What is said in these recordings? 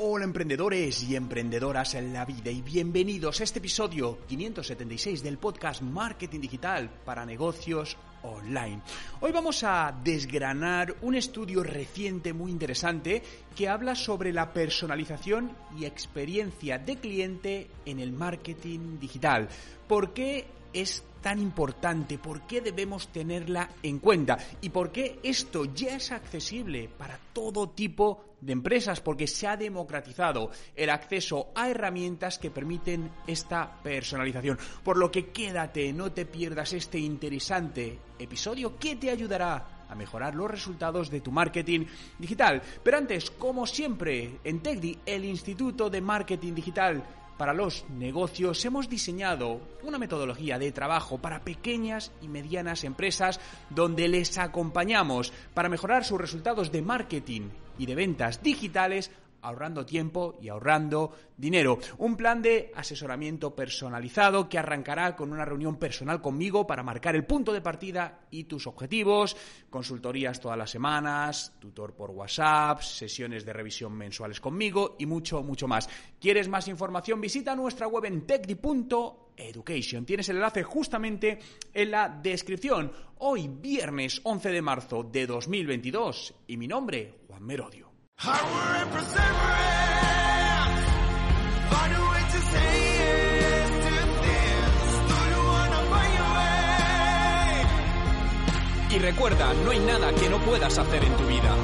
Hola emprendedores y emprendedoras en la vida y bienvenidos a este episodio 576 del podcast Marketing Digital para negocios online. Hoy vamos a desgranar un estudio reciente muy interesante que habla sobre la personalización y experiencia de cliente en el marketing digital. ¿Por qué es tan importante? ¿Por qué debemos tenerla en cuenta? ¿Y por qué esto ya es accesible para todo tipo de empresas? Porque se ha democratizado el acceso a herramientas que permiten esta personalización. Por lo que quédate, no te pierdas este interesante episodio que te ayudará a mejorar los resultados de tu marketing digital. Pero antes, como siempre, en TechDi, el Instituto de Marketing Digital para los negocios hemos diseñado una metodología de trabajo para pequeñas y medianas empresas donde les acompañamos para mejorar sus resultados de marketing y de ventas digitales ahorrando tiempo y ahorrando dinero. Un plan de asesoramiento personalizado que arrancará con una reunión personal conmigo para marcar el punto de partida y tus objetivos, consultorías todas las semanas, tutor por WhatsApp, sesiones de revisión mensuales conmigo y mucho, mucho más. ¿Quieres más información? Visita nuestra web en techdi.education. Tienes el enlace justamente en la descripción. Hoy, viernes 11 de marzo de 2022, y mi nombre, Juan Merodio. Y recuerda, no hay nada que no puedas hacer en tu vida.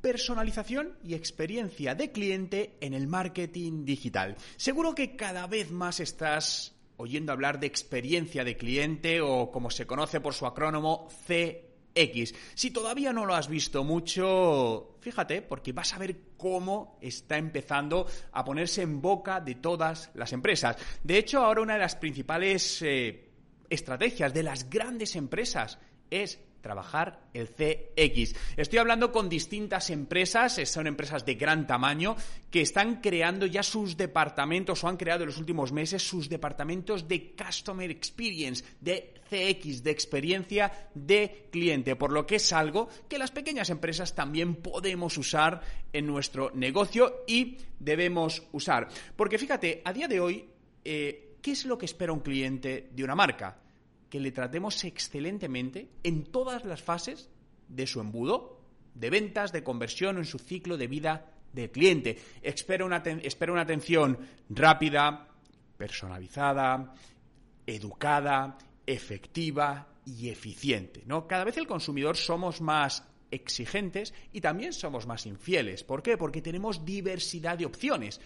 Personalización y experiencia de cliente en el marketing digital. Seguro que cada vez más estás oyendo hablar de experiencia de cliente o como se conoce por su acrónimo C X. Si todavía no lo has visto mucho, fíjate, porque vas a ver cómo está empezando a ponerse en boca de todas las empresas. De hecho, ahora una de las principales eh, estrategias de las grandes empresas es trabajar el CX. Estoy hablando con distintas empresas, eh, son empresas de gran tamaño, que están creando ya sus departamentos o han creado en los últimos meses sus departamentos de Customer Experience, de CX, de experiencia de cliente, por lo que es algo que las pequeñas empresas también podemos usar en nuestro negocio y debemos usar. Porque fíjate, a día de hoy, eh, ¿qué es lo que espera un cliente de una marca? Que le tratemos excelentemente en todas las fases de su embudo, de ventas, de conversión en su ciclo de vida del cliente. Espera una, espera una atención rápida, personalizada, educada, efectiva y eficiente. ¿no? Cada vez el consumidor somos más exigentes y también somos más infieles. ¿Por qué? Porque tenemos diversidad de opciones.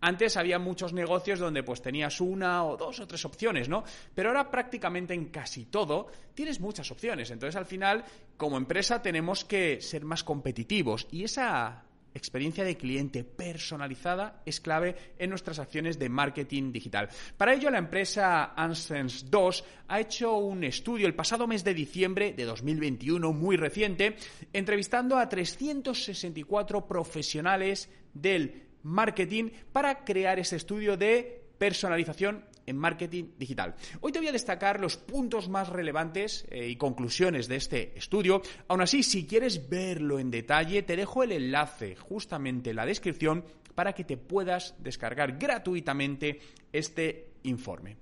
Antes había muchos negocios donde pues tenías una o dos o tres opciones, ¿no? Pero ahora prácticamente en casi todo tienes muchas opciones. Entonces al final, como empresa, tenemos que ser más competitivos y esa experiencia de cliente personalizada es clave en nuestras acciones de marketing digital. Para ello, la empresa Ansense 2 ha hecho un estudio el pasado mes de diciembre de 2021, muy reciente, entrevistando a 364 profesionales del marketing para crear ese estudio de personalización en marketing digital. Hoy te voy a destacar los puntos más relevantes eh, y conclusiones de este estudio. Aún así, si quieres verlo en detalle, te dejo el enlace justamente en la descripción para que te puedas descargar gratuitamente este informe.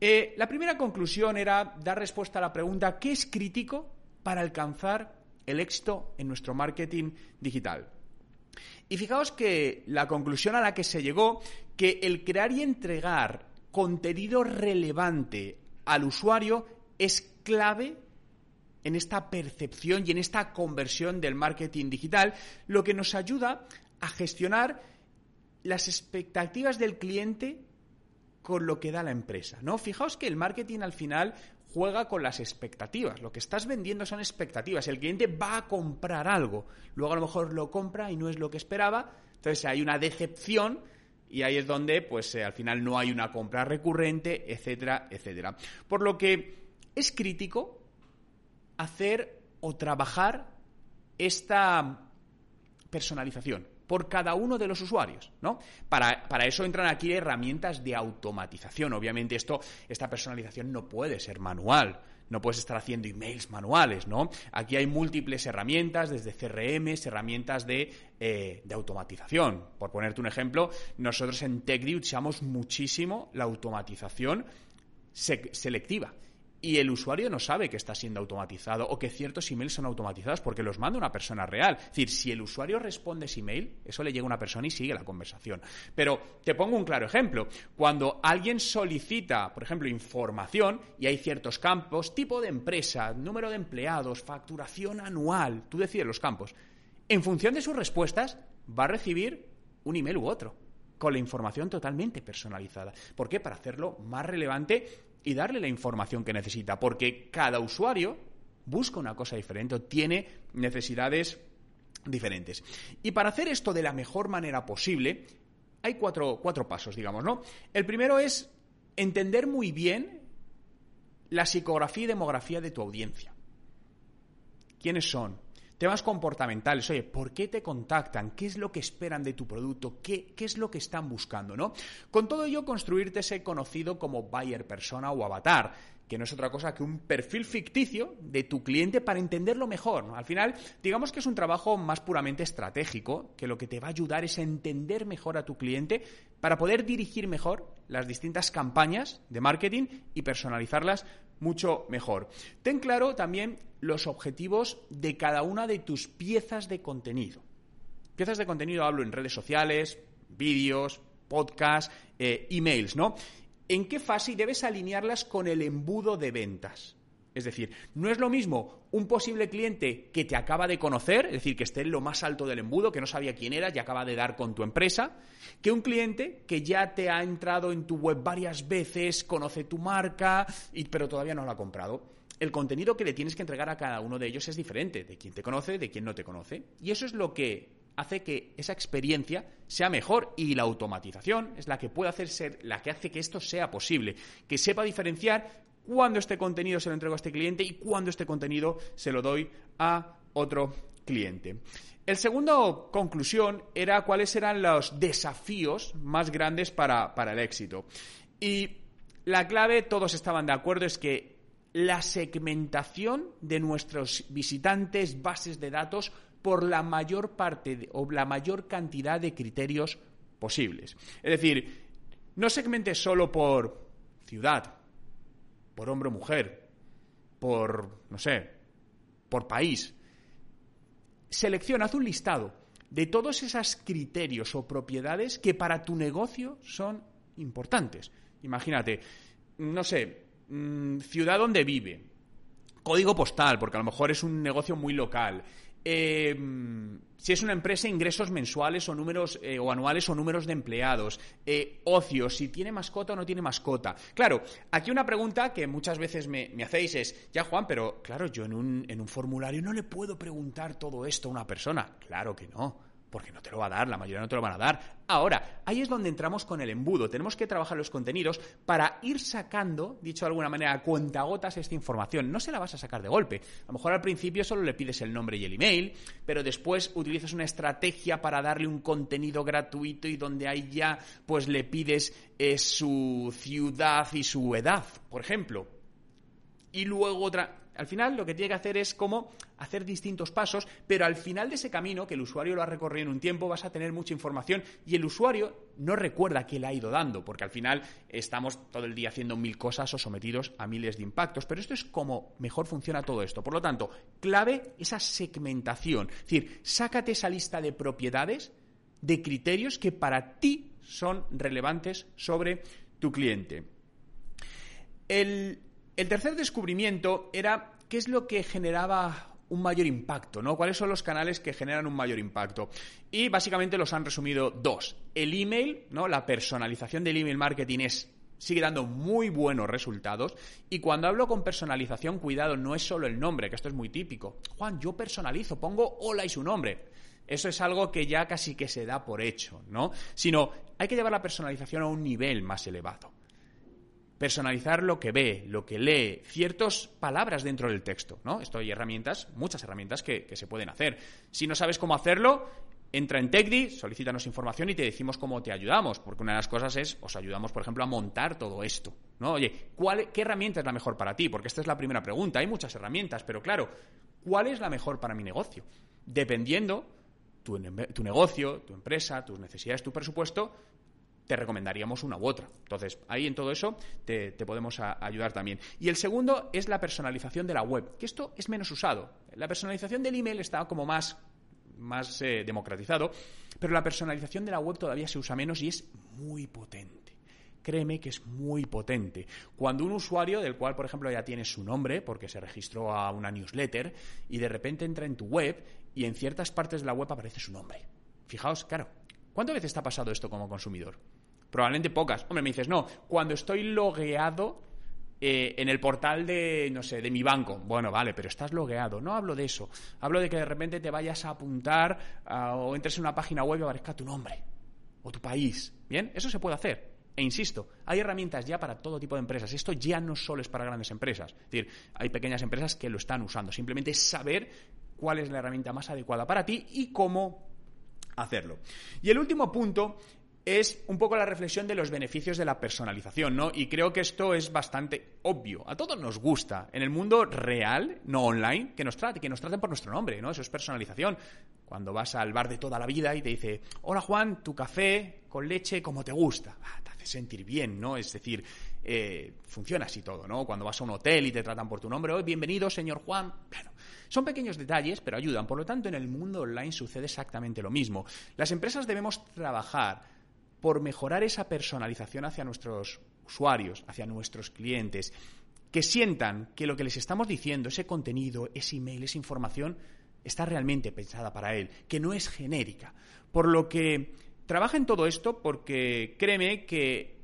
Eh, la primera conclusión era dar respuesta a la pregunta ¿qué es crítico para alcanzar el éxito en nuestro marketing digital? Y fijaos que la conclusión a la que se llegó, que el crear y entregar contenido relevante al usuario es clave en esta percepción y en esta conversión del marketing digital, lo que nos ayuda a gestionar las expectativas del cliente con lo que da la empresa, ¿no? Fijaos que el marketing al final juega con las expectativas. Lo que estás vendiendo son expectativas. El cliente va a comprar algo. Luego a lo mejor lo compra y no es lo que esperaba. Entonces hay una decepción y ahí es donde pues eh, al final no hay una compra recurrente, etcétera, etcétera. Por lo que es crítico hacer o trabajar esta personalización por cada uno de los usuarios, ¿no? Para, para, eso entran aquí herramientas de automatización. Obviamente esto, esta personalización no puede ser manual. no puedes estar haciendo emails manuales, ¿no? Aquí hay múltiples herramientas, desde CRMs, herramientas de, eh, de automatización. Por ponerte un ejemplo, nosotros en TechDi usamos muchísimo la automatización selectiva y el usuario no sabe que está siendo automatizado o que ciertos emails son automatizados porque los manda una persona real. Es decir, si el usuario responde ese email, eso le llega a una persona y sigue la conversación. Pero te pongo un claro ejemplo. Cuando alguien solicita, por ejemplo, información y hay ciertos campos, tipo de empresa, número de empleados, facturación anual, tú decides los campos. En función de sus respuestas, va a recibir un email u otro con la información totalmente personalizada. ¿Por qué? Para hacerlo más relevante y darle la información que necesita, porque cada usuario busca una cosa diferente o tiene necesidades diferentes. Y para hacer esto de la mejor manera posible, hay cuatro, cuatro pasos, digamos, ¿no? El primero es entender muy bien la psicografía y demografía de tu audiencia. ¿Quiénes son? Temas comportamentales, oye, ¿por qué te contactan? ¿Qué es lo que esperan de tu producto? ¿Qué, qué es lo que están buscando? ¿no? Con todo ello, construirte ese conocido como buyer persona o avatar, que no es otra cosa que un perfil ficticio de tu cliente para entenderlo mejor. Al final, digamos que es un trabajo más puramente estratégico, que lo que te va a ayudar es a entender mejor a tu cliente para poder dirigir mejor las distintas campañas de marketing y personalizarlas mucho mejor. Ten claro también los objetivos de cada una de tus piezas de contenido. Piezas de contenido hablo en redes sociales, vídeos, podcasts, eh, emails, ¿no? ¿En qué fase debes alinearlas con el embudo de ventas? Es decir, no es lo mismo un posible cliente que te acaba de conocer, es decir, que esté en lo más alto del embudo, que no sabía quién era y acaba de dar con tu empresa, que un cliente que ya te ha entrado en tu web varias veces, conoce tu marca, y, pero todavía no lo ha comprado. El contenido que le tienes que entregar a cada uno de ellos es diferente, de quien te conoce, de quien no te conoce. Y eso es lo que hace que esa experiencia sea mejor y la automatización es la que puede hacer ser la que hace que esto sea posible, que sepa diferenciar cuándo este contenido se lo entrego a este cliente y cuándo este contenido se lo doy a otro cliente. El segundo conclusión era cuáles eran los desafíos más grandes para, para el éxito. Y la clave, todos estaban de acuerdo, es que la segmentación de nuestros visitantes, bases de datos, por la mayor parte o la mayor cantidad de criterios posibles. Es decir, no segmentes solo por ciudad, por hombre o mujer, por, no sé, por país. Selecciona, haz un listado de todos esos criterios o propiedades que para tu negocio son importantes. Imagínate, no sé, mm, ciudad donde vive, código postal, porque a lo mejor es un negocio muy local, eh, si es una empresa, ingresos mensuales o números eh, o anuales o números de empleados, eh, ocio, si tiene mascota o no tiene mascota. Claro, aquí una pregunta que muchas veces me, me hacéis es, ya Juan, pero claro, yo en un, en un formulario no le puedo preguntar todo esto a una persona. Claro que no porque no te lo va a dar, la mayoría no te lo van a dar. Ahora, ahí es donde entramos con el embudo. Tenemos que trabajar los contenidos para ir sacando, dicho de alguna manera, a cuentagotas esta información. No se la vas a sacar de golpe. A lo mejor al principio solo le pides el nombre y el email, pero después utilizas una estrategia para darle un contenido gratuito y donde ahí ya pues le pides eh, su ciudad y su edad, por ejemplo. Y luego otra, al final lo que tiene que hacer es como hacer distintos pasos, pero al final de ese camino, que el usuario lo ha recorrido en un tiempo, vas a tener mucha información y el usuario no recuerda que le ha ido dando, porque al final estamos todo el día haciendo mil cosas o sometidos a miles de impactos, pero esto es como mejor funciona todo esto. Por lo tanto, clave esa segmentación, es decir, sácate esa lista de propiedades, de criterios que para ti son relevantes sobre tu cliente. El el tercer descubrimiento era qué es lo que generaba un mayor impacto, ¿no? ¿Cuáles son los canales que generan un mayor impacto? Y básicamente los han resumido dos. El email, ¿no? La personalización del email marketing es sigue dando muy buenos resultados. Y cuando hablo con personalización, cuidado, no es solo el nombre, que esto es muy típico. Juan, yo personalizo, pongo hola y su nombre. Eso es algo que ya casi que se da por hecho, ¿no? Sino hay que llevar la personalización a un nivel más elevado personalizar lo que ve, lo que lee, ciertas palabras dentro del texto, ¿no? Esto hay herramientas, muchas herramientas que, se pueden hacer. Si no sabes cómo hacerlo, Entra en TechDi, solicítanos información y te decimos cómo te ayudamos, porque una de las cosas es, os ayudamos, por ejemplo, a montar todo esto. ¿no? Oye, ¿cuál, ¿qué herramienta es la mejor para ti? Porque esta es la primera pregunta. Hay muchas herramientas, pero claro, ¿cuál es la mejor para mi negocio? Dependiendo tu, tu negocio, tu empresa, tus necesidades, tu presupuesto, te recomendaríamos una u otra. Entonces, ahí en todo eso te, podemos ayudar también. Y el segundo es la personalización de la web, que esto es menos usado. La personalización del email está como más más eh, democratizado, pero la personalización de la web todavía se usa menos y es muy potente. Créeme que es muy potente. Cuando un usuario, del cual por ejemplo ya tiene su nombre, porque se registró a una newsletter, y de repente entra en tu web y en ciertas partes de la web aparece su nombre. Fijaos, claro, ¿cuántas veces te ha pasado esto como consumidor? Probablemente pocas. Hombre, me dices, no, cuando estoy logueado eh, en el portal de, no sé, de mi banco. Bueno, vale, pero estás logueado. No hablo de eso. Hablo de que de repente te vayas a apuntar o entres en una página web y aparezca tu nombre o tu país. Bien, eso se puede hacer. E insisto, hay herramientas ya para todo tipo de empresas. Esto ya no solo es para grandes empresas. Es decir, hay pequeñas empresas que lo están usando. Simplemente saber cuál es la herramienta más adecuada para ti y cómo hacerlo. Y el último punto es un poco la reflexión de los beneficios de la personalización, ¿no? Y creo que esto es bastante obvio. A todos nos gusta, en el mundo real, no online, que nos trate, que nos traten por nuestro nombre, ¿no? Eso es personalización. Cuando vas al bar de toda la vida y te dice, hola Juan, tu café con leche como te gusta. Ah, te hace sentir bien, ¿no? Es decir, eh, funciona así todo, ¿no? Cuando vas a un hotel y te tratan por tu nombre, hoy bienvenido, señor Juan. Bueno, son pequeños detalles, pero ayudan. Por lo tanto, en el mundo online sucede exactamente lo mismo. Las empresas debemos trabajar por mejorar esa personalización hacia nuestros usuarios, hacia nuestros clientes, que sientan que lo que les estamos diciendo, ese contenido, ese email, esa información, está realmente pensada para él, que no es genérica. Por lo que trabaja en todo esto porque créeme que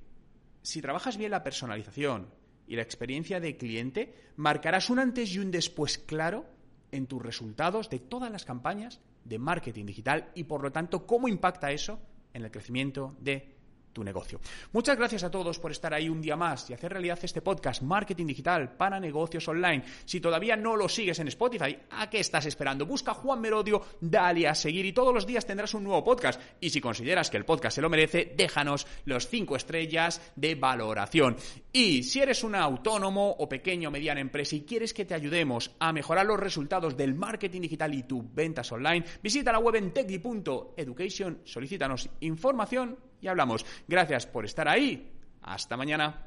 si trabajas bien la personalización y la experiencia de cliente, marcarás un antes y un después claro en tus resultados de todas las campañas de marketing digital y por lo tanto cómo impacta eso en el crecimiento de tu negocio. Muchas gracias a todos por estar ahí un día más y hacer realidad este podcast Marketing Digital para negocios online. Si todavía no lo sigues en Spotify, ¿a qué estás esperando? Busca Juan Merodio, dale a seguir y todos los días tendrás un nuevo podcast. Y si consideras que el podcast se lo merece, déjanos los cinco estrellas de valoración. Y si eres un autónomo o pequeño o mediana empresa y quieres que te ayudemos a mejorar los resultados del marketing digital y tus ventas online, visita la web en techdi.education, solicítanos información y hablamos. Gracias por estar ahí. Hasta mañana.